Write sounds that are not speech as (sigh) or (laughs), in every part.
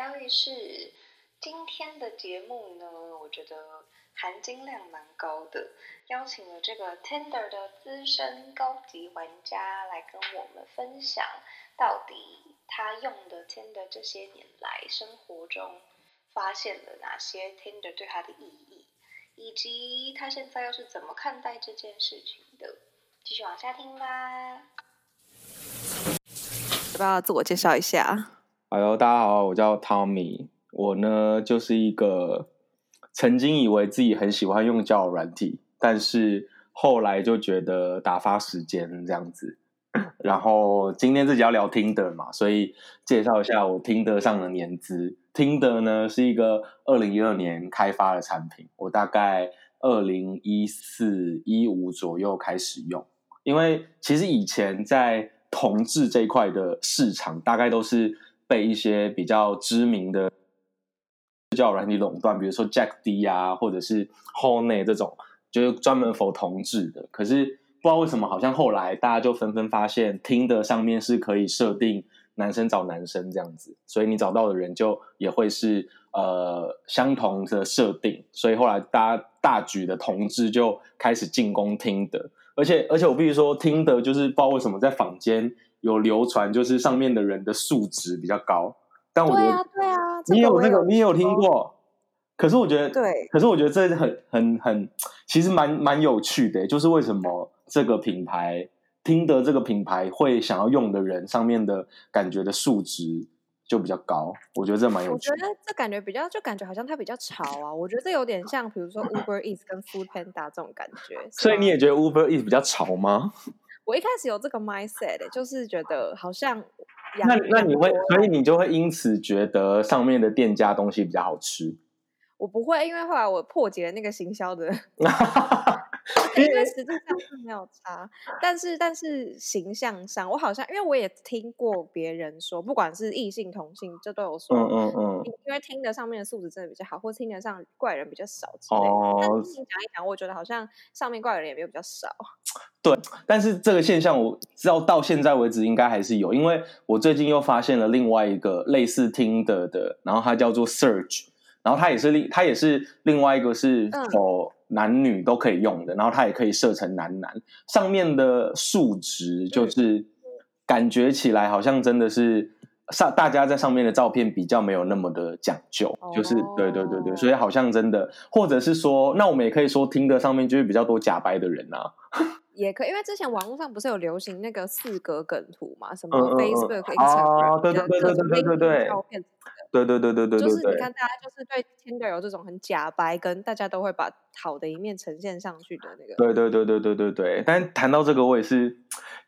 大卫是今天的节目呢，我觉得含金量蛮高的，邀请了这个 Tinder 的资深高级玩家来跟我们分享，到底他用的 Tinder 这些年来生活中发现了哪些 Tinder 对他的意义，以及他现在又是怎么看待这件事情的。继续往下听吧。要不要自我介绍一下？哈喽，大家好，我叫 Tommy。我呢，就是一个曾经以为自己很喜欢用交友软体，但是后来就觉得打发时间这样子。(clears throat) 然后今天自己要聊 Tinder 嘛，所以介绍一下我 Tinder 上的年资。Tinder 呢是一个二零一二年开发的产品，我大概二零一四一五左右开始用。因为其实以前在同志这块的市场，大概都是。被一些比较知名的交软体垄断，比如说 Jack D 啊，或者是 Hornet 这种，就是专门否同志的。可是不知道为什么，好像后来大家就纷纷发现，Tinder 上面是可以设定男生找男生这样子，所以你找到的人就也会是呃相同的设定。所以后来大家大举的同志就开始进攻 Tinder，而且而且我必须说，Tinder 就是不知道为什么在坊间。有流传，就是上面的人的素质比较高，但我觉得，对啊，对啊，你有那个，你也有听过，可是我觉得，对，可是我觉得这是很很很，其实蛮蛮有趣的，就是为什么这个品牌，Tinder 这个品牌会想要用的人上面的感觉的素质就比较高，我觉得这蛮有趣的。我觉得这感觉比较，就感觉好像它比较潮啊，我觉得这有点像，比如说 (laughs) Uber Eats 跟 Food Panda 这种感觉。所以你也觉得 Uber Eats 比较潮吗？我一开始有这个 mindset，就是觉得好像那那你会，所以你就会因此觉得上面的店家东西比较好吃。我不会，因为后来我破解了那个行销的。(laughs) (laughs) (laughs) 因为实际上是没有差，但是但是形象上，我好像因为我也听过别人说，不管是异性同性，就都有说，嗯嗯嗯，因为 Tinder 上面的素质真的比较好，或 Tinder 上怪人比较少之类的。哦，但是讲一讲，我觉得好像上面怪人也没有比较少。(laughs) 对，但是这个现象我知道到现在为止应该还是有，因为我最近又发现了另外一个类似 Tinder 的，然后它叫做 Search，然后它也是另它也是另外一个是否。嗯男女都可以用的，然后它也可以设成男男。上面的数值就是感觉起来好像真的是上大家在上面的照片比较没有那么的讲究，哦、就是对对对对，所以好像真的，或者是说，那我们也可以说听的上面就是比较多假白的人啊，(laughs) 也可以，因为之前网络上不是有流行那个四格梗图嘛，什么 Facebook、Instagram，对对对对对对对，照片。对对对对对，就是你看，大家就是对 Tinder 有这种很假白，跟大家都会把好的一面呈现上去的那个。对对对对对对对。但谈到这个，我也是，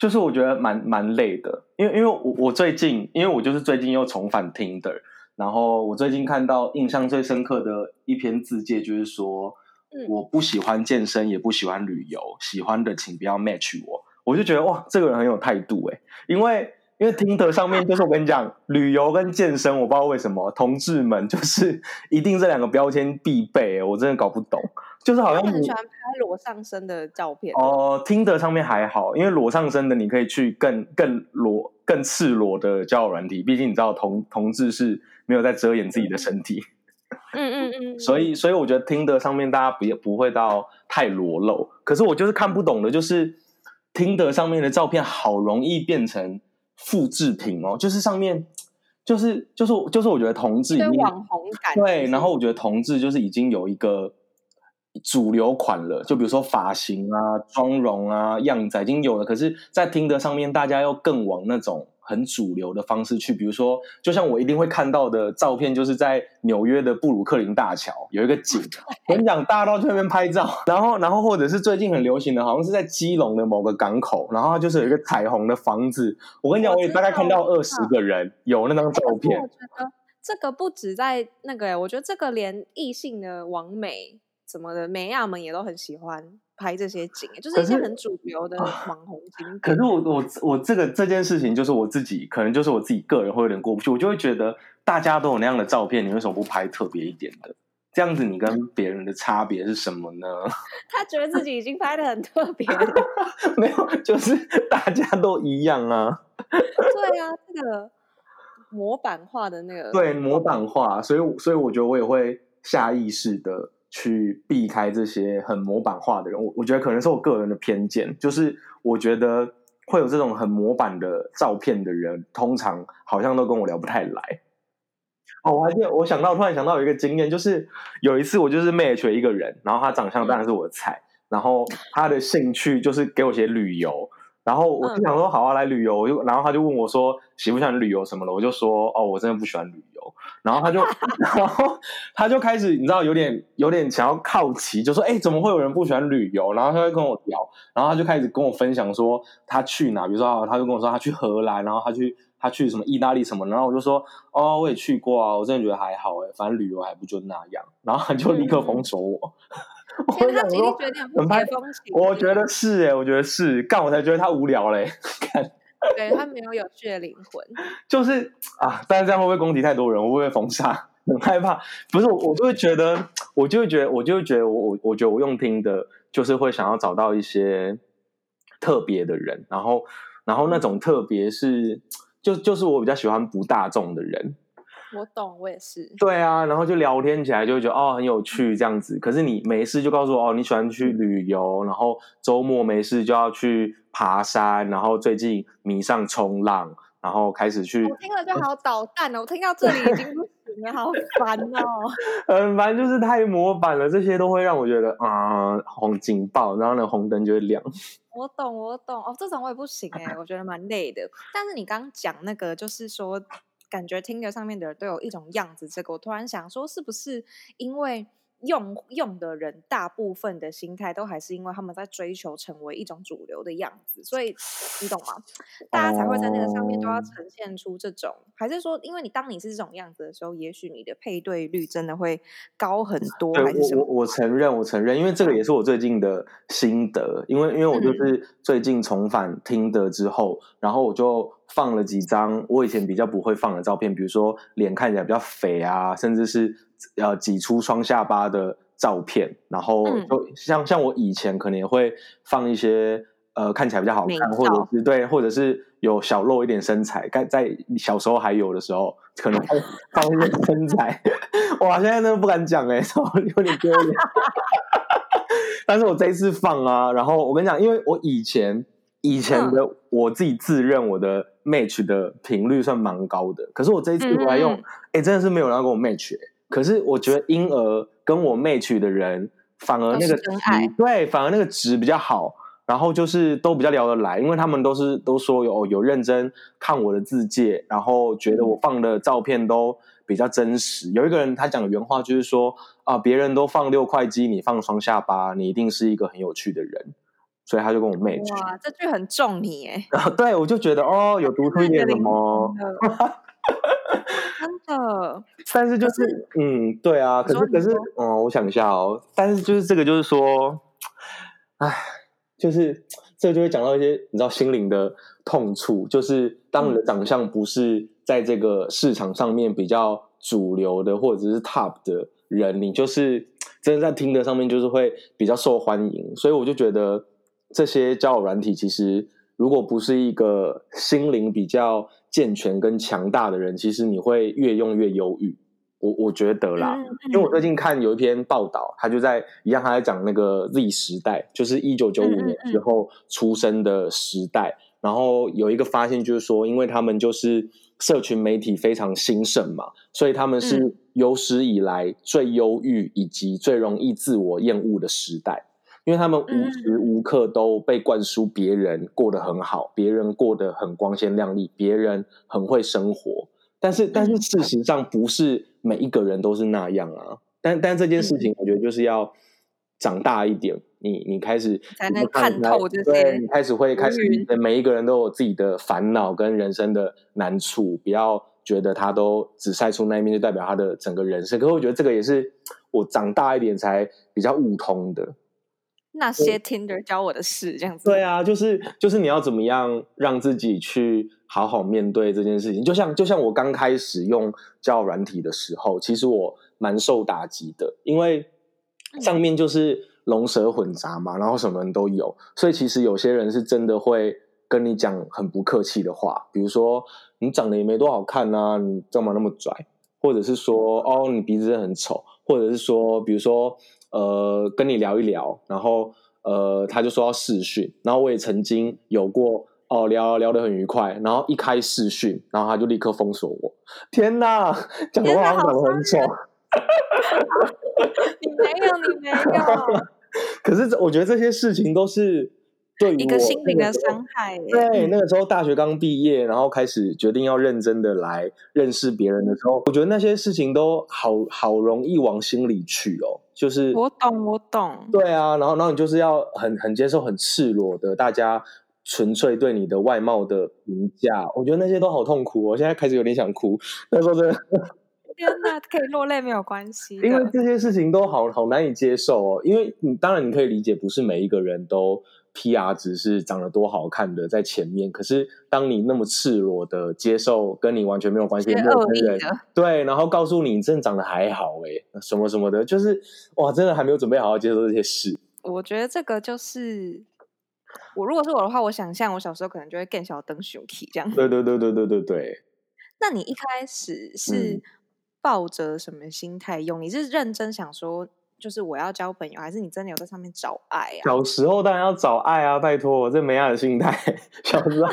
就是我觉得蛮蛮累的，因为因为我我最近，因为我就是最近又重返 Tinder，然后我最近看到印象最深刻的一篇字介，就是说，嗯，我不喜欢健身，也不喜欢旅游，喜欢的请不要 match 我。我就觉得哇，这个人很有态度哎，因为。因为 Tinder 上面就是我跟你讲，旅游跟健身，我不知道为什么同志们就是一定这两个标签必备，我真的搞不懂。就是好像很喜欢拍裸上身的照片哦。Tinder 上面还好，因为裸上身的你可以去更更裸、更赤裸的交友软体，毕竟你知道同同志是没有在遮掩自己的身体。嗯嗯嗯，嗯。所以所以我觉得 Tinder 上面大家不不会到太裸露，可是我就是看不懂的，就是 Tinder 上面的照片好容易变成。复制品哦，就是上面，就是就是就是，我觉得同志已经网红感对，然后我觉得同志就是已经有一个主流款了，就比如说发型啊、妆容啊、样子已经有了，可是，在 Tinder 上面，大家又更往那种。很主流的方式去，比如说，就像我一定会看到的照片，就是在纽约的布鲁克林大桥有一个景，我跟你讲，大家都去那边拍照，然后，然后或者是最近很流行的，好像是在基隆的某个港口，然后它就是有一个彩虹的房子，我跟你讲，我也大概看到二十个人有那张照片。我觉得这个不止在那个，我觉得这个连异性的网美什么的美亚们也都很喜欢。拍这些景，就是一些很主流的网红景。可是我我我这个这件事情，就是我自己，可能就是我自己个人会有点过不去。我就会觉得大家都有那样的照片，你为什么不拍特别一点的？这样子你跟别人的差别是什么呢？(laughs) 他觉得自己已经拍的很特别了，(laughs) 没有，就是大家都一样啊。对啊，(laughs) 这个模板化的那个，对，模板化，所以所以我觉得我也会下意识的去避开这些很模板化的人。我我觉得可能是我个人的偏见，就是我觉得会有这种很模板的照片的人，通常好像都跟我聊不太来。哦，我还记得，我想到突然想到有一个经验，就是有一次我就是 match 了一个人，然后他长相当然是我的菜，然后他的兴趣就是给我写旅游。然后我就想说好啊，来旅游，我就然后他就问我说喜不喜欢旅游什么的，我就说哦，我真的不喜欢旅游。然后他就 (laughs) 然后他就开始你知道有点有点想要好奇，就说哎，怎么会有人不喜欢旅游？然后他就跟我聊，然后他就开始跟我分享说他去哪，比如说他就跟我说他去荷兰，然后他去他去什么意大利什么，然后我就说哦，我也去过啊，我真的觉得还好哎，反正旅游还不就那样。然后他就立刻封锁我。嗯 (laughs) 我想说，很拍风情。我觉得是哎，我觉得是，干我才觉得他无聊嘞。(laughs) 看，对他没有有趣的灵魂。(laughs) 就是啊，但是这样会不会攻击太多人？我会不会封杀？很害怕。不是我，我就会觉得，我就会觉得，我就会觉得，我我我觉得我用听的，就是会想要找到一些特别的人，然后然后那种特别是，就就是我比较喜欢不大众的人。我懂，我也是。对啊，然后就聊天起来就会觉得哦很有趣这样子。可是你没事就告诉我哦你喜欢去旅游，然后周末没事就要去爬山，然后最近迷上冲浪，然后开始去。我听了就好捣蛋哦，我听到这里已经不行了，好烦哦。(laughs) 很烦，就是太模板了，这些都会让我觉得啊红警报，然后那个红灯就会亮。(laughs) 我懂，我懂哦，这种我也不行哎，我觉得蛮累的。但是你刚刚讲那个，就是说。感觉 Tinder 上面的人都有一种样子，这个我突然想说，是不是因为用用的人大部分的心态都还是因为他们在追求成为一种主流的样子，所以你懂吗？大家才会在那个上面都要呈现出这种，还是说，因为你当你是这种样子的时候，也许你的配对率真的会高很多？还是什么？我我承认，我承认，因为这个也是我最近的心得，因为因为我就是最近重返 Tinder 之后，嗯、然后我就。放了几张我以前比较不会放的照片，比如说脸看起来比较肥啊，甚至是呃挤出双下巴的照片。然后就像、嗯、像我以前可能也会放一些呃看起来比较好看，或者是对，或者是有小露一点身材，在在小时候还有的时候，可能会放一些身材。(laughs) 哇，现在都不敢讲哎、欸，(laughs) 有点丢脸。(laughs) 但是我这一次放啊，然后我跟你讲，因为我以前。以前的我自己自认我的 match 的频率算蛮高的，可是我这一次我来用，哎、嗯欸，真的是没有人要跟我 match、欸。可是我觉得婴儿跟我 match 的人，反而那个值对，反而那个值比较好，然后就是都比较聊得来，因为他们都是都说有有认真看我的字迹，然后觉得我放的照片都比较真实。有一个人他讲的原话就是说啊，别人都放六块肌，你放双下巴，你一定是一个很有趣的人。所以他就跟我 match。哇，这句很中你哎！然后对，我就觉得哦，有读出一点什么，(laughs) 真的。但是就是，是嗯，对啊，可是可是，嗯，我想一下哦。但是就是这个，就是说，哎，就是这个就会讲到一些你知道心灵的痛处，就是当你的长相不是在这个市场上面比较主流的，或者是 top 的人，你就是 (tsk) 真的在 Tinder 上面就是会比较受欢迎。所以我就觉得。这些交友软体其实，如果不是一个心灵比较健全跟强大的人，其实你会越用越忧郁。我我觉得啦，因为我最近看有一篇报道，他就在一样，他在讲那个 Z 时代，就是一九九五年之后出生的时代。然后有一个发现就是说，因为他们就是社群媒体非常兴盛嘛，所以他们是有史以来最忧郁以及最容易自我厌恶的时代。因为他们无时无刻都被灌输别人过得很好，别人过得很光鲜亮丽，别人很会生活。但是，但是事实上不是每一个人都是那样啊。但但这件事情，我觉得就是要长大一点，你你开始才能看透这些。对，你开始会开始，每一个人都有自己的烦恼跟人生的难处，不要觉得他都只晒出那一面就代表他的整个人生。可是我觉得这个也是我长大一点才比较悟通的。那些 Tinder 教我的事，这样子。对啊，就是就是你要怎么样让自己去好好面对这件事情。就像就像我刚开始用交友软体的时候，其实我蛮受打击的，因为上面就是龙蛇混杂嘛，然后什么人都有，所以其实有些人是真的会跟你讲很不客气的话，比如说你长得也没多好看啊，你干嘛那么拽？或者是说哦，你鼻子很丑，或者是说，比如说呃，跟你聊一聊，然后呃，他就说要试训，然后我也曾经有过哦，聊聊得很愉快，然后一开试训，然后他就立刻封锁我。天哪，讲的话好像长得很丑。(laughs) 你没有，你没有。(laughs) 可是我觉得这些事情都是。对一个心灵的伤害。对，那个时候大学刚毕业，然后开始决定要认真的来认识别人的时候，我觉得那些事情都好好容易往心里去哦。就是我懂，我懂。对啊，然后然后你就是要很很接受很赤裸的大家纯粹对你的外貌的评价，我觉得那些都好痛苦哦。我现在开始有点想哭。那时候真的，(laughs) 天哪，可以落泪没有关系，因为这些事情都好好难以接受哦。因为你当然你可以理解，不是每一个人都。PR 值是长得多好看的在前面，可是当你那么赤裸的接受跟你完全没有关系的陌生人，对，然后告诉你你真的长得还好哎，什么什么的，就是哇，真的还没有准备好好接受这些事。我觉得这个就是我如果是我的话，我想象我小时候可能就会更小灯熊体这样。对对对对对对对。那你一开始是抱着什么心态用？嗯、你是认真想说？就是我要交朋友，还是你真的有在上面找爱啊？小时候当然要找爱啊！拜托，我这没爱的心态。(laughs) 小时候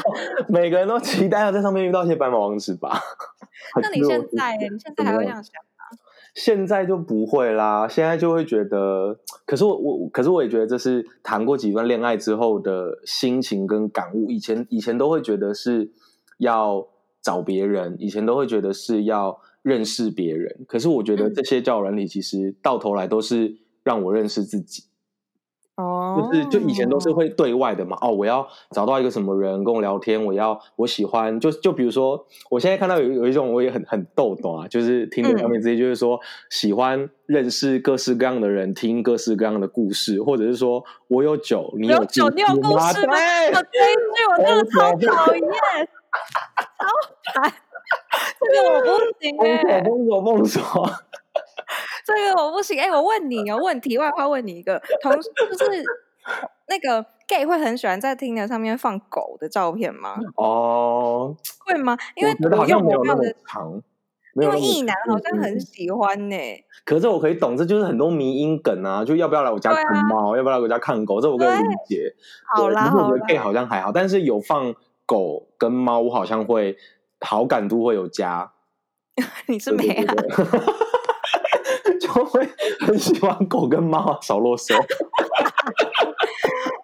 每个人都期待要在上面遇到一些白马王子吧？(laughs) 那你现在，你现在还会这样想吗？现在就不会啦，现在就会觉得，可是我我，可是我也觉得这是谈过几段恋爱之后的心情跟感悟。以前以前都会觉得是要找别人，以前都会觉得是要。认识别人，可是我觉得这些交友软体其实到头来都是让我认识自己。哦，就是就以前都是会对外的嘛。哦，我要找到一个什么人跟我聊天，我要我喜欢，就就比如说，我现在看到有有一种我也很很逗懂啊，就是听的上面直接就是说喜欢认识各式各样的人，听各式各样的故事，或者是说我有酒，你有酒，你有故事吗？我这一句我真的超讨厌，超烦。这个我不行哎，(laughs) 封锁封锁封锁，这个我不行哎！我问你哦，(laughs) 问题外话问你一个，同就是那个 gay 会很喜欢在 Tinder 上面放狗的照片吗？哦，会吗？因为我用没有那么长，因为异男好像很喜欢呢。可是我可以懂，这就是很多迷因梗啊，就要不要来我家看猫，要不要来我家看狗，这我可以理解。好啦，我觉得 gay 好像还好，但是有放狗跟猫，我好像会。好感度会有加，(laughs) 你是没啊？(laughs) 就会很喜欢狗跟猫，少啰嗦。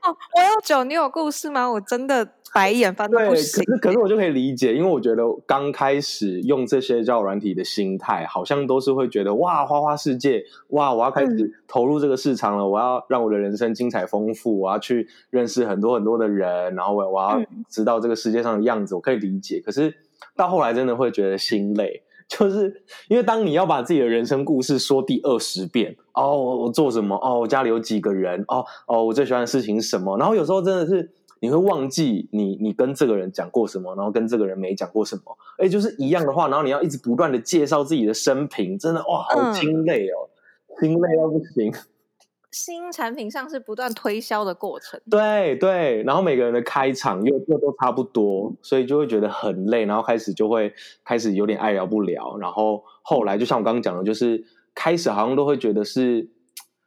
哦，我有酒，你有故事吗？我真的白眼翻到不行。可是，可是我就可以理解，因为我觉得刚开始用这些交友软体的心态，好像都是会觉得哇，花花世界，哇，我要开始投入这个市场了，嗯、我要让我的人生精彩丰富，我要去认识很多很多的人，然后我我要知道这个世界上的样子，嗯、我可以理解。可是。到后来真的会觉得心累，就是因为当你要把自己的人生故事说第二十遍，哦，我做什么？哦，我家里有几个人？哦哦，我最喜欢的事情是什么？然后有时候真的是你会忘记你你跟这个人讲过什么，然后跟这个人没讲过什么，哎，就是一样的话，然后你要一直不断的介绍自己的生平，真的哇，好心累哦，嗯、心累到不行。新产品上是不断推销的过程，对对，然后每个人的开场又又都差不多，所以就会觉得很累，然后开始就会开始有点爱聊不聊，然后后来就像我刚刚讲的，就是开始好像都会觉得是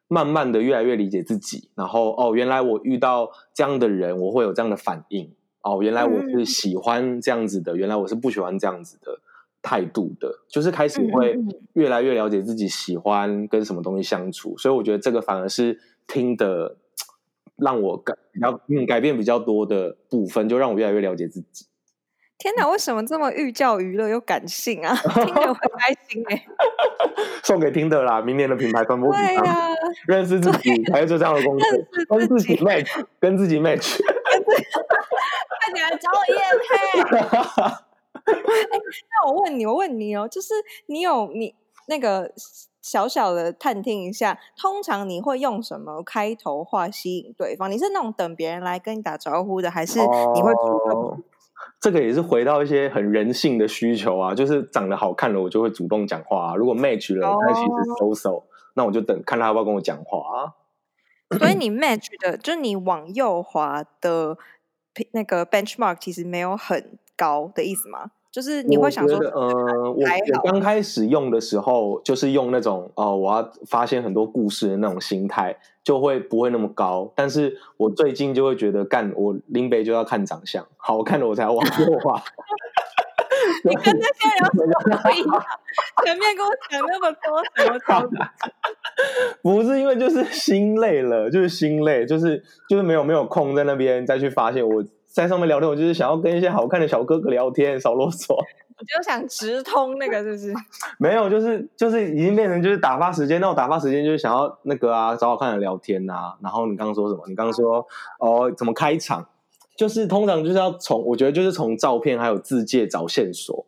慢慢的越来越理解自己，然后哦，原来我遇到这样的人，我会有这样的反应，哦，原来我是喜欢这样子的，嗯、原来我是不喜欢这样子的。态度的，就是开始会越来越了解自己喜欢跟什么东西相处，所以我觉得这个反而是听的让我改比较嗯改变比较多的部分，就让我越来越了解自己。天哪，为什么这么寓教于乐又感性啊？(laughs) 听得会开心哎、欸！(laughs) 送给听的啦，明年的品牌传播对啊，认识自己还是做这样的工作，跟自己 match，跟自己 match，(laughs) 快点来找我业配。哎，(laughs) 那我问你，我问你哦，就是你有你那个小小的探听一下，通常你会用什么开头话吸引对方？你是那种等别人来跟你打招呼的，还是你会主动？哦，这个也是回到一些很人性的需求啊，就是长得好看了，我就会主动讲话啊。如果 match 了，那其实 so so，那我就等看他要不要跟我讲话啊。所以你 match 的，就是你往右滑的。那个 benchmark 其实没有很高的意思吗？就是你会想说，呃，我我刚开始用的时候，就是用那种哦、呃，我要发现很多故事的那种心态，就会不会那么高。但是我最近就会觉得，干我林北就要看长相，好看的我才要往右滑。你跟那些人有什么不一样？前面跟我讲那么多什么操作？不是因为就是心累了，就是心累，就是就是没有没有空在那边再去发现我。在上面聊天，我就是想要跟一些好看的小哥哥聊天，少啰嗦。(laughs) 我就想直通那个，是不是？(laughs) 没有，就是就是已经变成就是打发时间。那我打发时间就是想要那个啊，找好看的聊天呐、啊。然后你刚刚说什么？你刚刚说哦，怎么开场？就是通常就是要从，我觉得就是从照片还有字界找线索，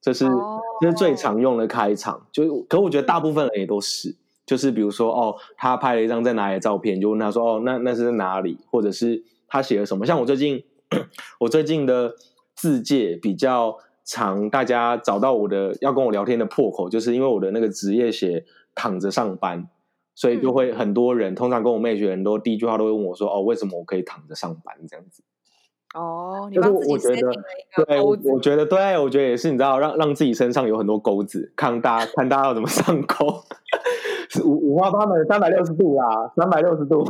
这是这、哦、是最常用的开场。就可我觉得大部分人也都是，就是比如说哦，他拍了一张在哪里的照片，就问他说哦，那那是在哪里？或者是他写了什么？像我最近。(laughs) 我最近的字介比较常，大家找到我的要跟我聊天的破口，就是因为我的那个职业写躺着上班，所以就会很多人，嗯、通常跟我 match 的人都第一句话都会问我说：“哦，为什么我可以躺着上班？”这样子。哦，你帮自己设定了一个钩子。对，我觉得对，我觉得也是，你知道，让让自己身上有很多钩子，看大家看大家要怎么上钩，(laughs) 五五花八门，三百六十度啦，三百六十度。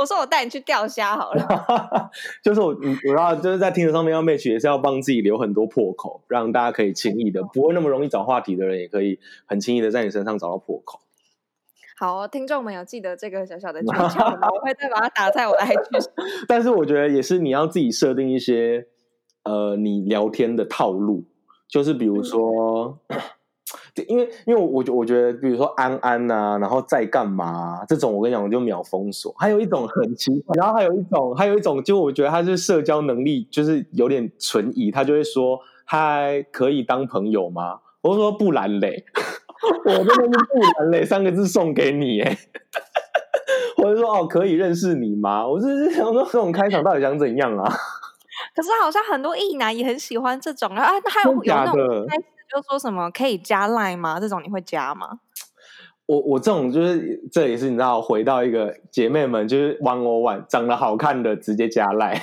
我说我带你去钓虾好了，(laughs) 就是我，我要就是在听的上面要 match 也是要帮自己留很多破口，让大家可以轻易的，不会那么容易找话题的人，也可以很轻易的在你身上找到破口。(laughs) 好、哦，听众们有记得这个小小的诀窍吗？(laughs) 我会再把它打在我的 IG。但是我觉得也是你要自己设定一些呃，你聊天的套路，就是比如说。嗯因为因为我我觉得，比如说安安啊，然后在干嘛、啊、这种，我跟你讲，我就秒封锁。还有一种很奇怪，然后还有一种，还有一种，就我觉得他是社交能力就是有点存疑，他就会说：“嗨可以当朋友吗？”我说：“不然嘞，(laughs) 我真的是不然嘞，三个字送给你哎。(laughs) ”我就说：“哦，可以认识你吗？”我是想说，这种开场到底想怎样啊？(laughs) 可是好像很多异男也很喜欢这种啊，还有有那种。就说什么可以加 line 吗？这种你会加吗？我我这种就是这也是你知道，回到一个姐妹们就是 one on one，长得好看的直接加 line，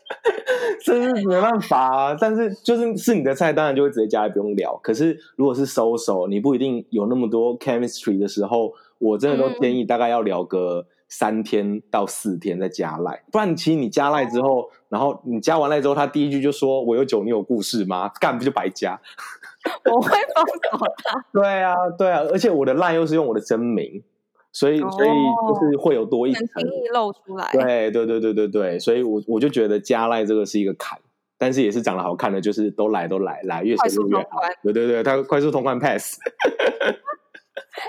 (laughs) 这是没办法啊。但是就是是你的菜，当然就会直接加，不用聊。可是如果是 social，你不一定有那么多 chemistry 的时候，我真的都建议大概要聊个。三天到四天再加赖，不然其实你加赖之后，然后你加完赖之后，他第一句就说：“我有酒，你有故事吗？”干不就白加？(laughs) 我会封锁他。(laughs) 对啊，对啊，而且我的赖又是用我的真名，所以、哦、所以就是会有多一层，很轻易露出来。对对对对对对，所以我我就觉得加赖这个是一个坎，但是也是长得好看的，就是都来都来来，越深入越好。对对对，他快速通关 pass。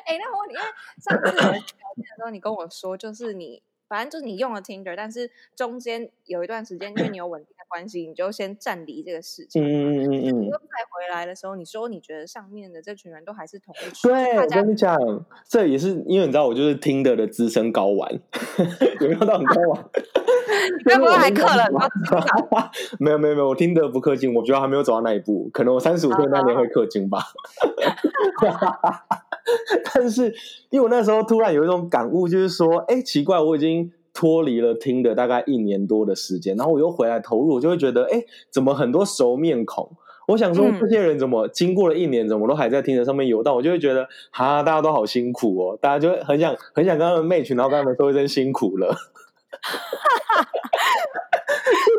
哎、欸，那我问你，因为上次聊天的时候，你跟我说，就是你反正就是你用了 Tinder，但是中间有一段时间，因为你有稳定的关系，你就先暂离这个事情。嗯嗯嗯嗯。你又再回来的时候，你说你觉得上面的这群人都还是同一群。对，我跟你讲，这也是因为你知道，我就是 Tinder 的资深高玩，(laughs) 有没有到很高玩？(laughs) 你该不会还氪了吗？(laughs) 没有没有没有，我 Tinder 不氪金，我觉得还没有走到那一步，可能我三十五岁那年会氪金吧。但是，因为我那时候突然有一种感悟，就是说，哎，奇怪，我已经脱离了 Tinder 大概一年多的时间，然后我又回来投入，我就会觉得，哎，怎么很多熟面孔？我想说，这些人怎么经过了一年，怎么都还在 Tinder 上面游荡？我就会觉得，哈，大家都好辛苦哦，大家就很想很想跟他们 match，然后跟他们说一声辛苦了。(laughs)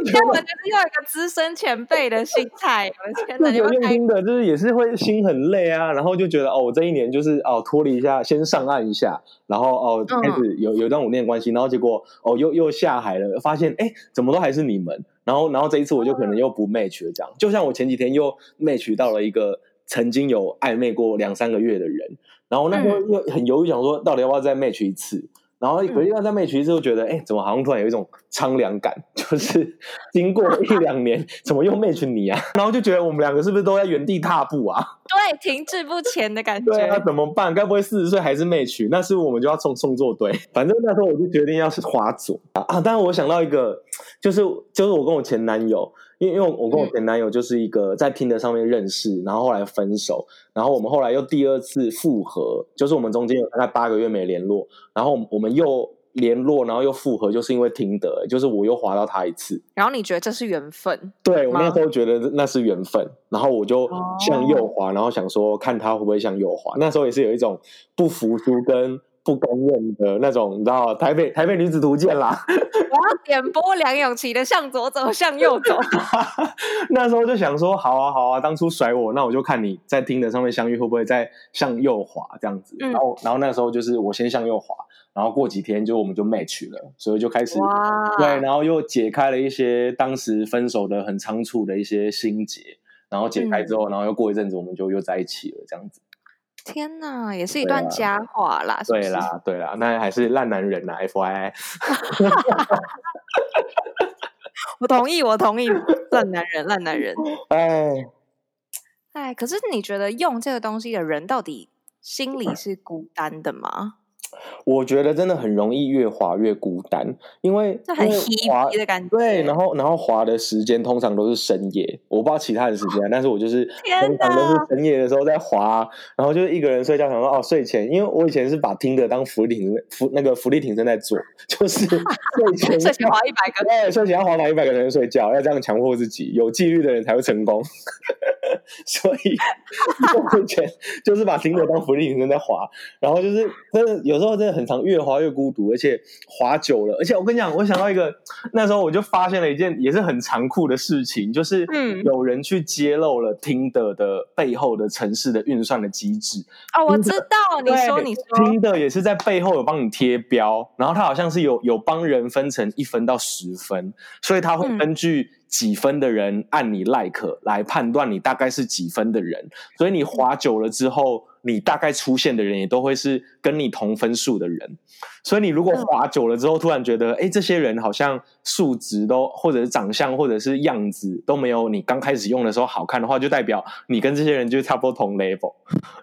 天，我觉得又有一个资深前辈的心态，我的天哪！有用心的，就是也是会心很累啊，然后就觉得哦，我这一年就是哦脱离一下，先上岸一下，然后哦开始有有一段稳定关系，然后结果哦又又下海了，发现哎怎么都还是你们，然后然后这一次我就可能又不 match 了，这样，就像我前几天又 match 到了一个曾经有暧昧过两三个月的人，然后那时候又很犹豫，想说到底要不要再 match 一次。然后回到在 match 之后，觉得哎，怎么好像突然有一种苍凉感？(laughs) 就是经过一两年，怎么又 match 你啊？(laughs) 然后就觉得我们两个是不是都在原地踏步啊？(laughs) 对，停滞不前的感觉。对啊，怎么办？该不会四十岁还是 match？那是不是我们就要送送作对？反正那时候我就决定要是滑左啊。啊，当然我想到一个，就是就是我跟我前男友。因为因为我跟我前男友就是一个在 Tinder 上面认识，然后后来分手，然后我们后来又第二次复合，就是我们中间有大概八个月没联络，然后我们又联络，然后又复合，就是因为听得，就是我又滑到他一次，然后你觉得这是缘分？对，我那时候觉得那是缘分，然后我就向右滑，然后想说看他会不会向右滑。那时候也是有一种不服输跟不公认的那种，你知道台北台北女子图鉴啦。(laughs) 我要点播梁咏琪的向左走，向右走。(laughs) 那时候就想说，好啊好啊，当初甩我，那我就看你在听的上面相遇会不会再向右滑这样子。嗯、然后然后那时候就是我先向右滑，然后过几天就我们就 match 了，所以就开始对，然后又解开了一些当时分手的很仓促的一些心结，然后解开之后，嗯、然后又过一阵子我们就又在一起了这样子。天呐，也是一段佳话啦！对啦，对啦，那还是烂男人呐，FYI。(laughs) 我同意，我同意，烂男人，烂男人。(laughs) 哎，哎，可是你觉得用这个东西的人，到底心里是孤单的吗？我觉得真的很容易越滑越孤单，因为这很 heavy 的感觉。对，然后然后滑的时间通常都是深夜，我不知道其他的时间，哦、但是我就是 (laughs) 通常都是深夜的时候在滑，然后就是一个人睡觉，想说哦睡前，因为我以前是把听的当福利挺福，那个福利挺身在做，就是 (laughs) 睡前 (laughs) 睡前滑一百个，对，睡前要滑满一百个人睡觉，要这样强迫自己，有纪律的人才会成功。所以睡前就是把听的当福利挺身在滑，然后就是真的有时候真的很常，越滑越孤独，而且滑久了，而且我跟你讲，我想到一个，那时候我就发现了一件也是很残酷的事情，就是有人去揭露了 Tinder 的背后的城市的运算的机制。哦，我知道，你说你说，Tinder 也是在背后有帮你贴标，然后他好像是有有帮人分成一分到十分，所以他会根据几分的人按你 like 来判断你大概是几分的人，所以你滑久了之后。你大概出现的人也都会是跟你同分数的人，所以你如果滑久了之后，突然觉得，哎，这些人好像数值都，或者是长相，或者是样子都没有你刚开始用的时候好看的话，就代表你跟这些人就差不多同 level。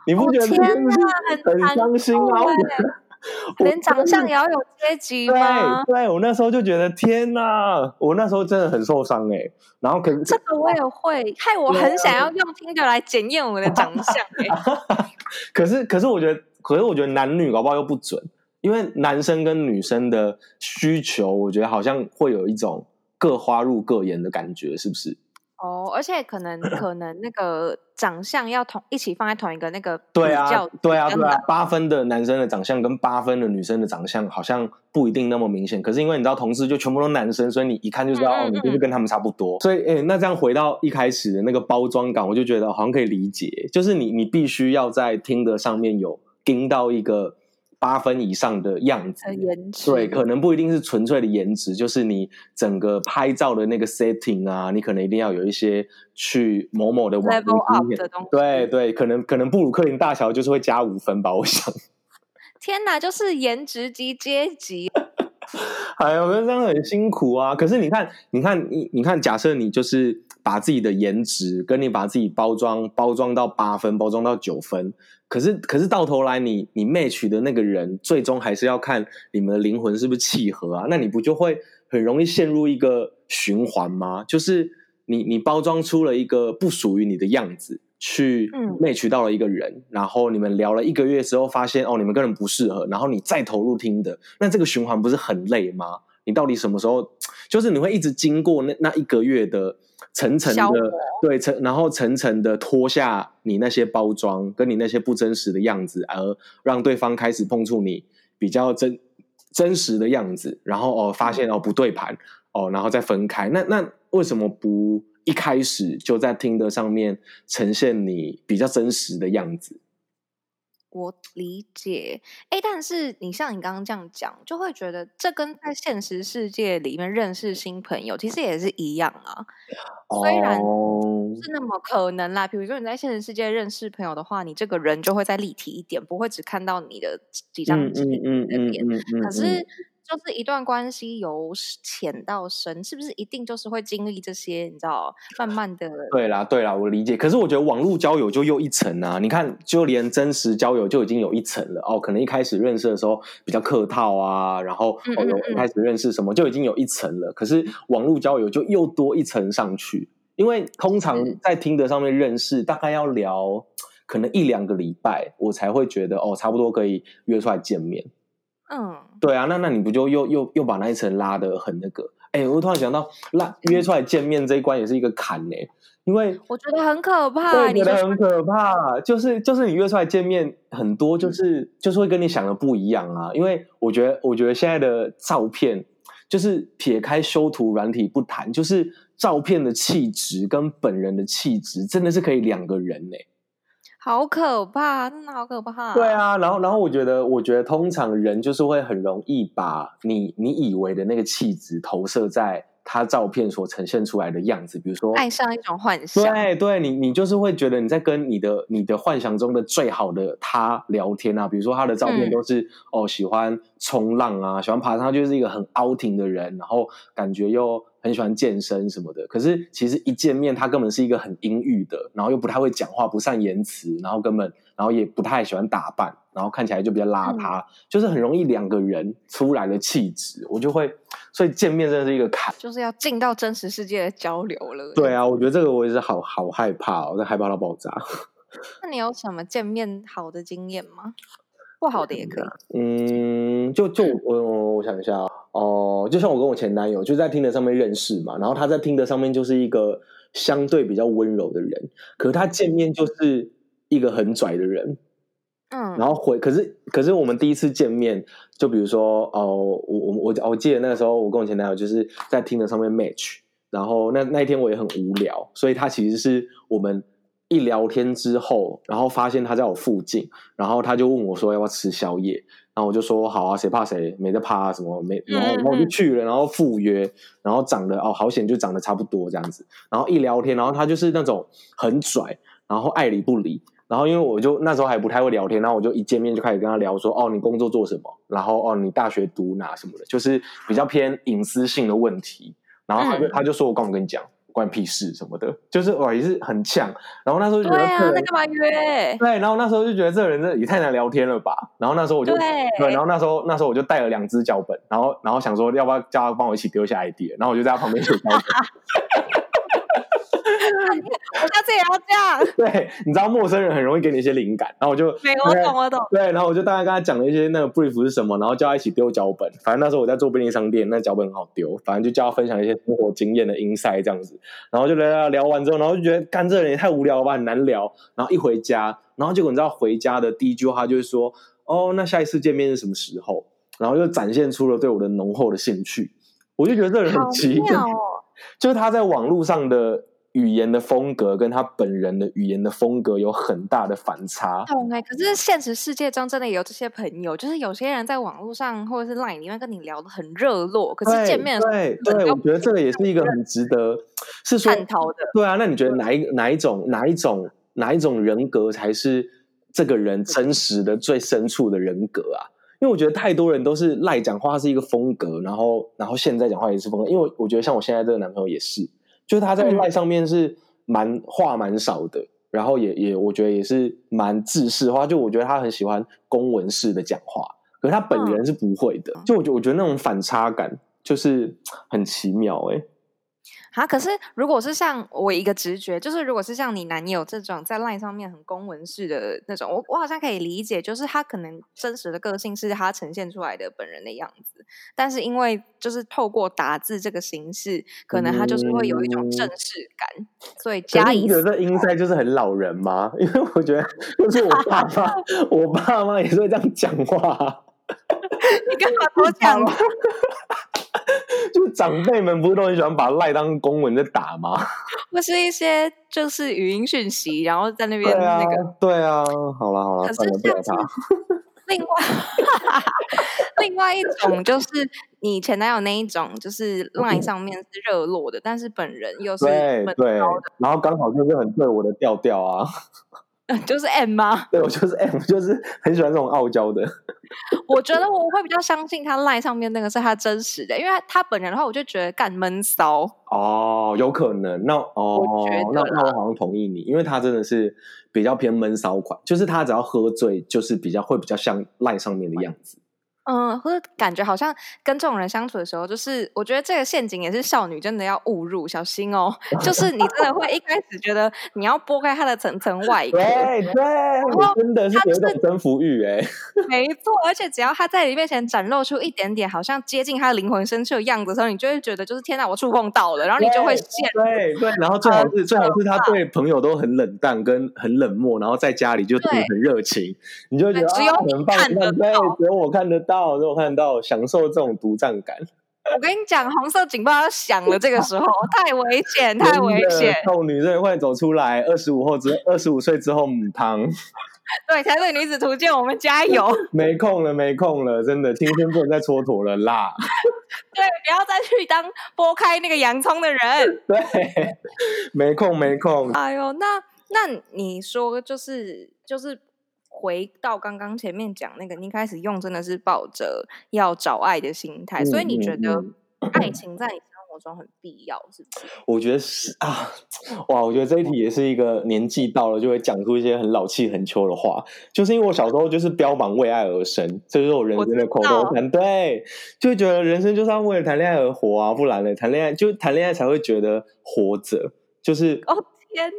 你不觉得？天哪，很伤心啊！(laughs) 连长相也要有阶级吗？对，对我那时候就觉得天哪，我那时候真的很受伤哎。然后可是这个我也会，害我很想要用听的来检验我的长相哎。(laughs) 可是可是我觉得，可是我觉得男女搞不好又不准，因为男生跟女生的需求，我觉得好像会有一种各花入各眼的感觉，是不是？哦，而且可能可能那个长相要同一起放在同一个那个对啊，对啊，对啊，八分的男生的长相跟八分的女生的长相好像不一定那么明显。可是因为你知道同事就全部都男生，所以你一看就知道哦，你就是跟他们差不多。所以诶，那这样回到一开始的那个包装感，我就觉得好像可以理解，就是你你必须要在听的上面有盯到一个。八分以上的样子，颜值对，可能不一定是纯粹的颜值，就是你整个拍照的那个 setting 啊，你可能一定要有一些去某某的网络经验，的东西对对，可能可能布鲁克林大桥就是会加五分吧，我想。天哪，就是颜值级阶级。(laughs) 哎呀，我觉得这样很辛苦啊。可是你看，你看，你你看，假设你就是把自己的颜值跟你把自己包装包装到八分，包装到九分。可是，可是到头来你，你你 match 的那个人，最终还是要看你们的灵魂是不是契合啊？那你不就会很容易陷入一个循环吗？就是你你包装出了一个不属于你的样子，去 match 到了一个人，嗯、然后你们聊了一个月之后，发现哦，你们根本不适合，然后你再投入听的，那这个循环不是很累吗？你到底什么时候？就是你会一直经过那那一个月的。层层的对层，然后层层的脱下你那些包装，跟你那些不真实的样子，而让对方开始碰触你比较真真实的样子，然后哦发现哦不对盘哦，然后再分开。那那为什么不一开始就在听的上面呈现你比较真实的样子？我理解，哎，但是你像你刚刚这样讲，就会觉得这跟在现实世界里面认识新朋友其实也是一样啊。虽然不是那么可能啦，比如说你在现实世界认识朋友的话，你这个人就会再立体一点，不会只看到你的几张脸的脸，可是。就是一段关系由浅到深，是不是一定就是会经历这些？你知道，慢慢的。(laughs) 对啦，对啦，我理解。可是我觉得网络交友就又一层啊！你看，就连真实交友就已经有一层了哦。可能一开始认识的时候比较客套啊，然后哦，一开始认识什么就已经有一层了。可是网络交友就又多一层上去，因为通常在听的上面认识，大概要聊可能一两个礼拜，我才会觉得哦，差不多可以约出来见面。嗯，对啊，那那你不就又又又把那一层拉的很那个？哎，我突然想到，拉约出来见面这一关也是一个坎呢，因为我觉得很可怕，对，觉得很可怕，就是就是你约出来见面，很多就是、嗯、就是会跟你想的不一样啊。因为我觉得我觉得现在的照片，就是撇开修图软体不谈，就是照片的气质跟本人的气质，真的是可以两个人呢。好可怕，真的好可怕。对啊，然后，然后我觉得，我觉得通常人就是会很容易把你你以为的那个气质投射在。他照片所呈现出来的样子，比如说爱上一种幻想，对对，你你就是会觉得你在跟你的你的幻想中的最好的他聊天啊，比如说他的照片都是、嗯、哦喜欢冲浪啊，喜欢爬山，他就是一个很 outing 的人，然后感觉又很喜欢健身什么的。可是其实一见面，他根本是一个很阴郁的，然后又不太会讲话，不善言辞，然后根本然后也不太喜欢打扮，然后看起来就比较邋遢，嗯、就是很容易两个人出来的气质，我就会。所以见面真的是一个坎，就是要进到真实世界的交流了。对啊，我觉得这个我也是好好害怕，我在害怕到爆炸。(laughs) 那你有什么见面好的经验吗？不好的也可以。嗯，就就我我想一下哦，就像我跟我前男友就在 Tinder 上面认识嘛，然后他在 Tinder 上面就是一个相对比较温柔的人，可是他见面就是一个很拽的人。嗯，然后回，可是可是我们第一次见面，就比如说哦，我我我我记得那个时候，我跟我前男友就是在 Tinder 上面 match，然后那那一天我也很无聊，所以他其实是我们一聊天之后，然后发现他在我附近，然后他就问我说要不要吃宵夜，然后我就说好啊，谁怕谁，没得怕啊，什么没，然后然后我就去了，然后赴约，然后长得哦好险，就长得差不多这样子，然后一聊天，然后他就是那种很拽，然后爱理不理。然后因为我就那时候还不太会聊天，然后我就一见面就开始跟他聊说，哦，你工作做什么？然后哦，你大学读哪什么的，就是比较偏隐私性的问题。然后他就、嗯、他就说我干嘛跟你讲，关你屁事什么的，就是哇也是很呛。然后那时候就觉得，对啊，那干嘛约？对，然后那时候就觉得这个人真的也太难聊天了吧。然后那时候我就对，对，然后那时候那时候我就带了两只脚本，然后然后想说要不要叫他帮我一起丢下 idea，然后我就在他旁边写脚本。(laughs) (laughs) 我下次也要这样。(laughs) 对，你知道陌生人很容易给你一些灵感，然后我就我懂我懂。对，然后我就大概跟他讲了一些那个 brief 是什么，然后叫他一起丢脚本。反正那时候我在做便利商店，那脚本很好丢，反正就叫他分享一些生活经验的 insight 这样子。然后就聊聊聊完之后，然后就觉得干这人也太无聊了吧，很难聊。然后一回家，然后结果你知道回家的第一句话就是说：“哦，那下一次见面是什么时候？”然后又展现出了对我的浓厚的兴趣。我就觉得这人很奇妙，哦、(laughs) 就是他在网络上的。语言的风格跟他本人的语言的风格有很大的反差。对，可是现实世界中真的也有这些朋友，就是有些人在网络上或者是 LINE 里面跟你聊得很热络，可是见面对对，对，我觉得这个也是一个很值得是探讨的。对啊，那你觉得哪一哪一种哪一种哪一种人格才是这个人真实的最深处的人格啊？因为我觉得太多人都是 LINE 讲话是一个风格，然后然后现在讲话也是风格。因为我觉得像我现在这个男朋友也是。就是他在赖上面是蛮话蛮少的，然后也也我觉得也是蛮自式化，就我觉得他很喜欢公文式的讲话，可是他本人是不会的，就我觉得我觉得那种反差感就是很奇妙诶、欸啊！可是如果是像我一个直觉，就是如果是像你男友这种在 LINE 上面很公文式的那种，我我好像可以理解，就是他可能真实的个性是他呈现出来的本人的样子，但是因为就是透过打字这个形式，可能他就是会有一种正式感，嗯、所以加一。你觉得 inside 就是很老人吗？(laughs) 因为我觉得就是我爸妈，我爸妈也是会这样讲话。(laughs) 你干嘛多讲？(laughs) 就长辈们不是都很喜欢把赖当公文在打吗？(laughs) 或是一些就是语音讯息，然后在那边那个对啊，对啊，好了好了，可是另外 (laughs) 另外一种就是你前男友那一种，就是 line 上面是热络的，但是本人又是对对，然后刚好就是很对我的调调啊。就是 M 吗？对，我就是 M，就是很喜欢这种傲娇的。(laughs) 我觉得我会比较相信他赖上面那个是他真实的，因为他本人的话，我就觉得干闷骚。哦，有可能。那哦，那那我好像同意你，因为他真的是比较偏闷骚款，就是他只要喝醉，就是比较会比较像赖上面的样子。嗯，或者感觉好像跟这种人相处的时候，就是我觉得这个陷阱也是少女真的要误入，小心哦。(laughs) 就是你真的会一开始觉得你要拨开他的层层外壳，对对，真的是有种征服欲哎、就是。没错，而且只要他在你面前展露出一点点好像接近他的灵魂深处的样子的时候，你就会觉得就是天哪，我触碰到了，然后你就会陷对对，然后最好是最好是他对朋友都很冷淡跟很冷漠，然后在家里就很热情，你就觉得只有你看得到，只有我看得到，只有我看到。享受这种独占感。我跟你讲，红色警报要响了，这个时候太危险，太危险。臭女人会走出来，二十五后之二十五岁之后母汤。(laughs) 对，才对女子图鉴，我们加油。(laughs) 没空了，没空了，真的，今天不能再蹉跎了啦。(laughs) 对，不要再去当剥开那个洋葱的人。对，没空，没空。哎呦，那那你说，就是就是。回到刚刚前面讲那个，你开始用真的是抱着要找爱的心态，嗯、所以你觉得爱情在你生活中很必要，是不是？我觉得是啊，哇，我觉得这一题也是一个年纪到了就会讲出一些很老气横秋的话，就是因为我小时候就是标榜为爱而生，这就是我人生的口头禅，对，就会觉得人生就是要为了谈恋爱而活啊，不然呢，谈恋爱就谈恋爱才会觉得活着，就是哦。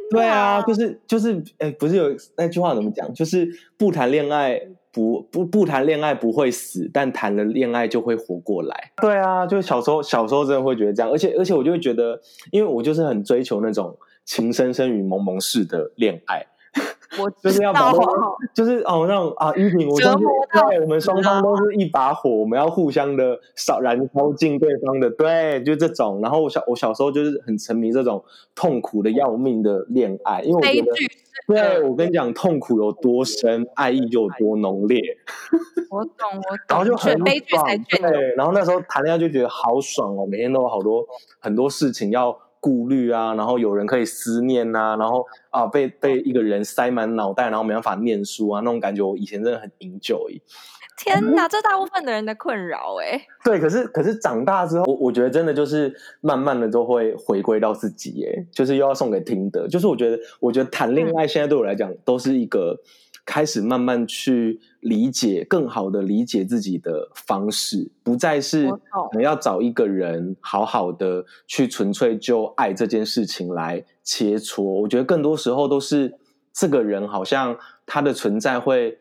对啊，就是就是，哎，不是有那句话怎么讲？就是不谈恋爱不不不谈恋爱不会死，但谈了恋爱就会活过来。对啊，就是小时候小时候真的会觉得这样，而且而且我就会觉得，因为我就是很追求那种情深深雨蒙蒙式的恋爱。我 (laughs) 就是要把，就是哦，那种啊，依萍，我就是对，我们双方都是一把火，我们要互相的烧燃烧尽对方的，对，就这种。然后我小我小时候就是很沉迷这种痛苦的要命的恋爱，因为我觉得，对，我跟你讲，痛苦有多深，爱意就有多浓烈。(laughs) 我懂，我懂。然后就很悲剧才对，然后那时候谈恋爱就觉得好爽哦，每天都有好多很多事情要。顾虑啊，然后有人可以思念啊，然后啊被被一个人塞满脑袋，然后没办法念书啊，那种感觉我以前真的很 enjoy。天哪，这大部分的人的困扰哎。对，可是可是长大之后，我我觉得真的就是慢慢的都会回归到自己哎，就是又要送给听的，就是我觉得我觉得谈恋爱现在对我来讲都是一个。开始慢慢去理解，更好的理解自己的方式，不再是我们要找一个人好好的去纯粹就爱这件事情来切磋。我觉得更多时候都是这个人好像他的存在会。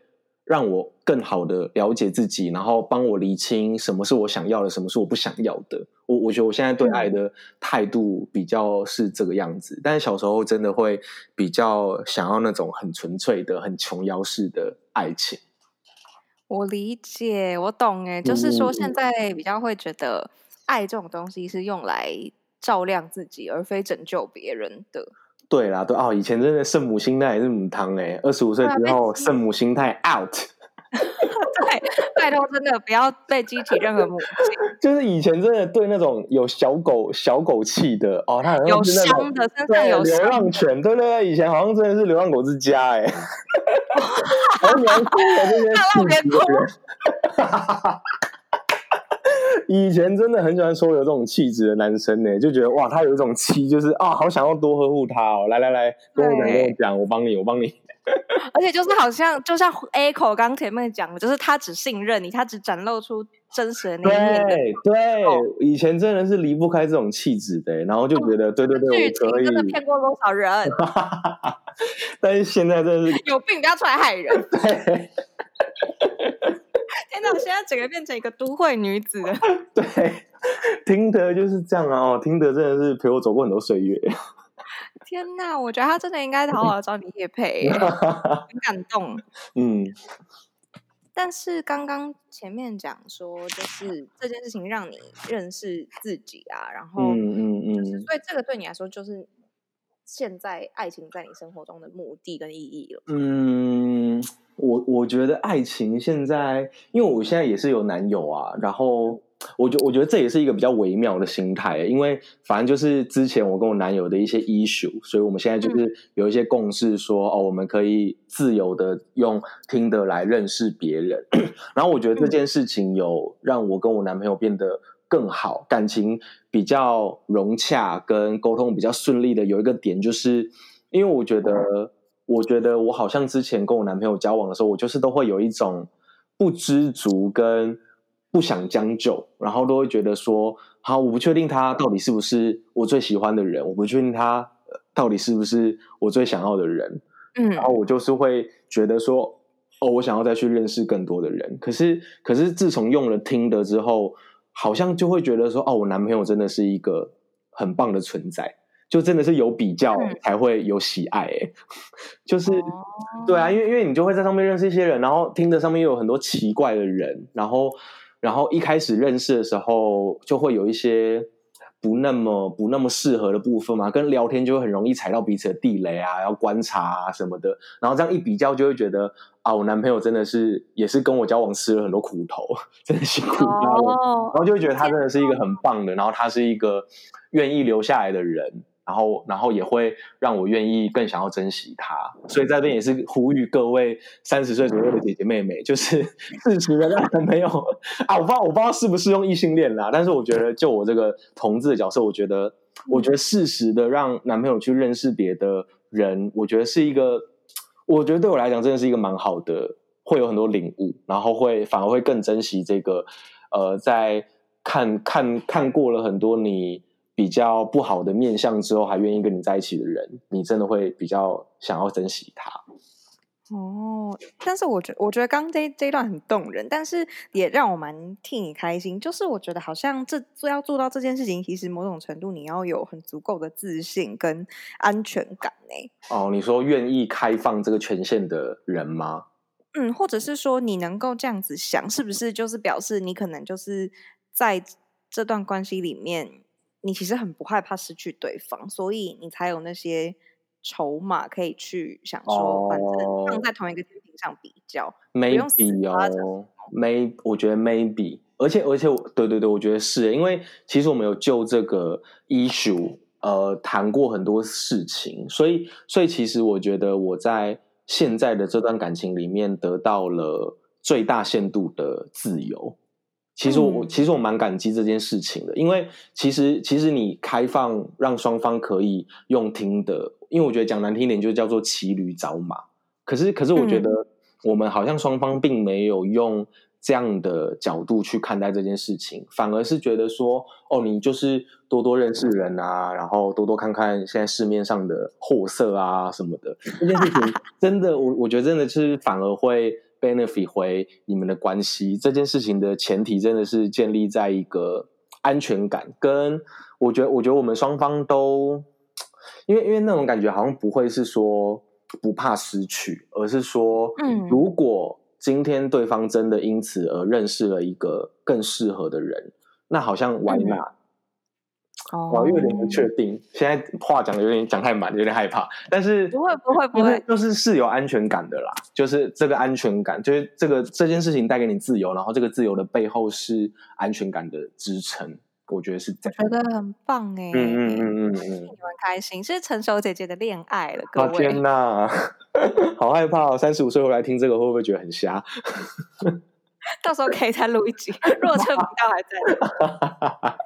让我更好的了解自己，然后帮我厘清什么是我想要的，什么是我不想要的。我我觉得我现在对爱的态度比较是这个样子，但是小时候真的会比较想要那种很纯粹的、很琼瑶式的爱情。我理解，我懂，诶，就是说现在比较会觉得爱这种东西是用来照亮自己，而非拯救别人的。对啦，对哦，以前真的圣母心态也是母汤哎，二十五岁之后圣母心态 out。(laughs) 对，拜托真的不要被激起任何母性。(laughs) 就是以前真的对那种有小狗小狗气的哦，他好像是那种有香的身上有流浪犬，对对对，以前好像真的是流浪狗之家哎。好娘哭的这些气质。(laughs) (laughs) 以前真的很喜欢说有这种气质的男生呢，就觉得哇，他有一种气，就是啊，好想要多呵护他哦。来来来，跟我讲，跟我讲，我帮你，我帮你。(laughs) 而且就是好像，就像 A 口刚前面讲的，就是他只信任你，他只展露出真实的那一面。对对，以前真的是离不开这种气质的，然后就觉得，对对对，我可以。真的骗过多少人？(laughs) 但是现在真的是有病，不要出来害人。对。我现在整个变成一个都会女子了。(laughs) 对，听得就是这样啊！哦，听得真的是陪我走过很多岁月。(laughs) 天哪！我觉得他真的应该好好找你业配，很感动。(laughs) 嗯。但是刚刚前面讲说，就是这件事情让你认识自己啊，然后嗯嗯嗯，所以这个对你来说就是现在爱情在你生活中的目的跟意义了。嗯。我我觉得爱情现在，因为我现在也是有男友啊，然后我觉我觉得这也是一个比较微妙的心态，因为反正就是之前我跟我男友的一些 issue，所以我们现在就是有一些共识说，说哦，我们可以自由的用听的来认识别人，(coughs) 然后我觉得这件事情有让我跟我男朋友变得更好，感情比较融洽，跟沟通比较顺利的有一个点，就是因为我觉得。我觉得我好像之前跟我男朋友交往的时候，我就是都会有一种不知足跟不想将就，然后都会觉得说，好，我不确定他到底是不是我最喜欢的人，我不确定他到底是不是我最想要的人，嗯，然后我就是会觉得说，哦，我想要再去认识更多的人。可是，可是自从用了 Tinder 之后，好像就会觉得说，哦，我男朋友真的是一个很棒的存在。就真的是有比较才会有喜爱哎、欸，就是对啊，因为因为你就会在上面认识一些人，然后听着上面又有很多奇怪的人，然后然后一开始认识的时候就会有一些不那么不那么适合的部分嘛，跟聊天就会很容易踩到彼此的地雷啊，要观察啊什么的，然后这样一比较就会觉得啊，我男朋友真的是也是跟我交往吃了很多苦头，(laughs) 真的辛苦他了，然后就会觉得他真的是一个很棒的，然后他是一个愿意留下来的人。然后，然后也会让我愿意更想要珍惜他，所以在这边也是呼吁各位三十岁左右的姐姐妹妹，就是 (laughs) 适时的让男朋友啊，我不知道我不知道适不适用异性恋啦，但是我觉得就我这个同志的角色，我觉得我觉得适时的让男朋友去认识别的人，我觉得是一个，我觉得对我来讲真的是一个蛮好的，会有很多领悟，然后会反而会更珍惜这个，呃，在看看看过了很多你。比较不好的面相之后，还愿意跟你在一起的人，你真的会比较想要珍惜他。哦，但是我觉得，我觉得刚刚这这一段很动人，但是也让我蛮替你开心。就是我觉得好像这做要做到这件事情，其实某种程度你要有很足够的自信跟安全感呢。哦，你说愿意开放这个权限的人吗？嗯，或者是说你能够这样子想，是不是就是表示你可能就是在这段关系里面。你其实很不害怕失去对方，所以你才有那些筹码可以去想说，反正放在同一个天平上比较，maybe 哦，may 我觉得 maybe，而且而且对对对，我觉得是因为其实我们有就这个 issue 呃谈过很多事情，所以所以其实我觉得我在现在的这段感情里面得到了最大限度的自由。其实我、嗯、其实我蛮感激这件事情的，因为其实其实你开放让双方可以用听的，因为我觉得讲难听一点就叫做骑驴找马。可是可是我觉得我们好像双方并没有用这样的角度去看待这件事情，反而是觉得说哦，你就是多多认识人啊，然后多多看看现在市面上的货色啊什么的。这件事情 (laughs) 真的，我我觉得真的是反而会。Benefit 回你们的关系这件事情的前提，真的是建立在一个安全感，跟我觉得，我觉得我们双方都，因为因为那种感觉好像不会是说不怕失去，而是说，嗯，如果今天对方真的因此而认识了一个更适合的人，那好像 why not？嗯我有点不确定，现在话讲的有点讲太满，有点害怕。但是不会不会不会，就是是有安全感的啦。就是这个安全感，就是这个这件事情带给你自由，然后这个自由的背后是安全感的支撑。我觉得是这样，我觉得很棒哎，嗯嗯嗯嗯嗯，你们开心是成熟姐姐的恋爱了，各位。天哪，(laughs) 好害怕哦！三十五岁后来听这个会不会觉得很瞎？(laughs) 到时候可以再录一集，若车频道还在。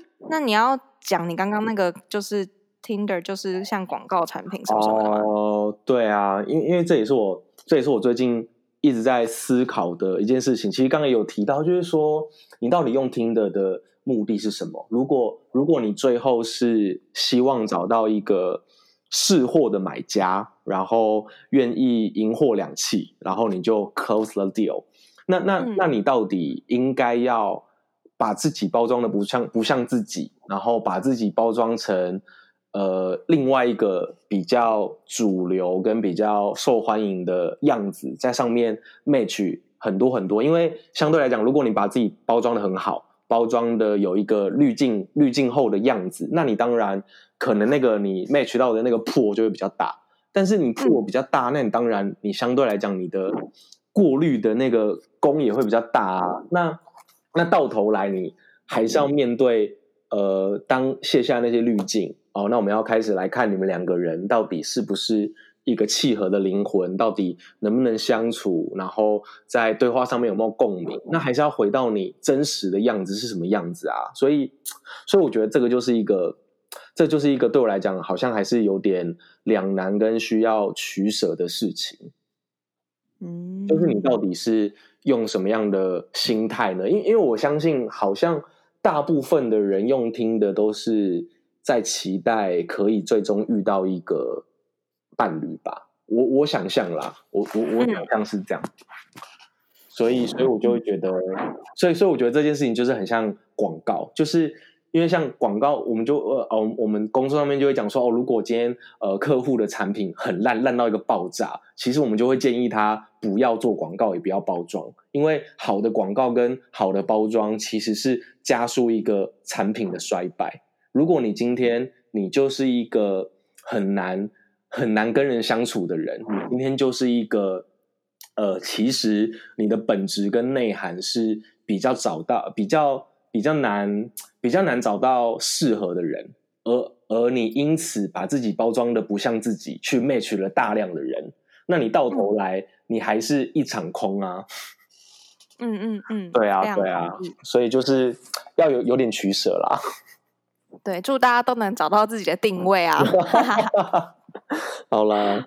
(laughs) 那你要讲你刚刚那个就是 Tinder，就是像广告产品什么什么的吗？哦，对啊，因为因为这也是我这也是我最近一直在思考的一件事情。其实刚刚有提到，就是说你到底用 Tinder 的目的是什么？如果如果你最后是希望找到一个试货的买家，然后愿意银货两讫，然后你就 close the deal。那那那你到底应该要？把自己包装的不像不像自己，然后把自己包装成呃另外一个比较主流跟比较受欢迎的样子，在上面 match 很多很多。因为相对来讲，如果你把自己包装的很好，包装的有一个滤镜滤镜后的样子，那你当然可能那个你 match 到的那个 pool 就会比较大。但是你 pool 比较大，那你当然你相对来讲你的过滤的那个功也会比较大啊。那那到头来，你还是要面对，呃，当卸下那些滤镜哦，那我们要开始来看你们两个人到底是不是一个契合的灵魂，到底能不能相处，然后在对话上面有没有共鸣？那还是要回到你真实的样子是什么样子啊？所以，所以我觉得这个就是一个，这就是一个对我来讲好像还是有点两难跟需要取舍的事情。嗯，就是你到底是用什么样的心态呢？因因为我相信，好像大部分的人用听的都是在期待可以最终遇到一个伴侣吧。我我想象啦，我我我想象是这样。所以，所以我就会觉得，所以，所以我觉得这件事情就是很像广告，就是因为像广告，我们就呃呃，我们工作上面就会讲说，哦，如果今天呃客户的产品很烂，烂到一个爆炸，其实我们就会建议他不要做广告，也不要包装，因为好的广告跟好的包装其实是加速一个产品的衰败。如果你今天你就是一个很难很难跟人相处的人，你今天就是一个。呃，其实你的本质跟内涵是比较找到比较比较难比较难找到适合的人，而而你因此把自己包装的不像自己，去 match 了大量的人，那你到头来你还是一场空啊！嗯嗯嗯，对啊对啊，所以就是要有有点取舍啦。对，祝大家都能找到自己的定位啊！(laughs) 好啦。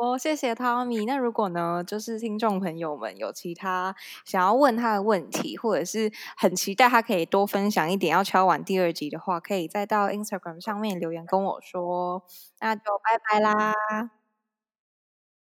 哦，谢谢 Tommy。那如果呢，就是听众朋友们有其他想要问他的问题，或者是很期待他可以多分享一点，要敲完第二集的话，可以再到 Instagram 上面留言跟我说。那就拜拜啦。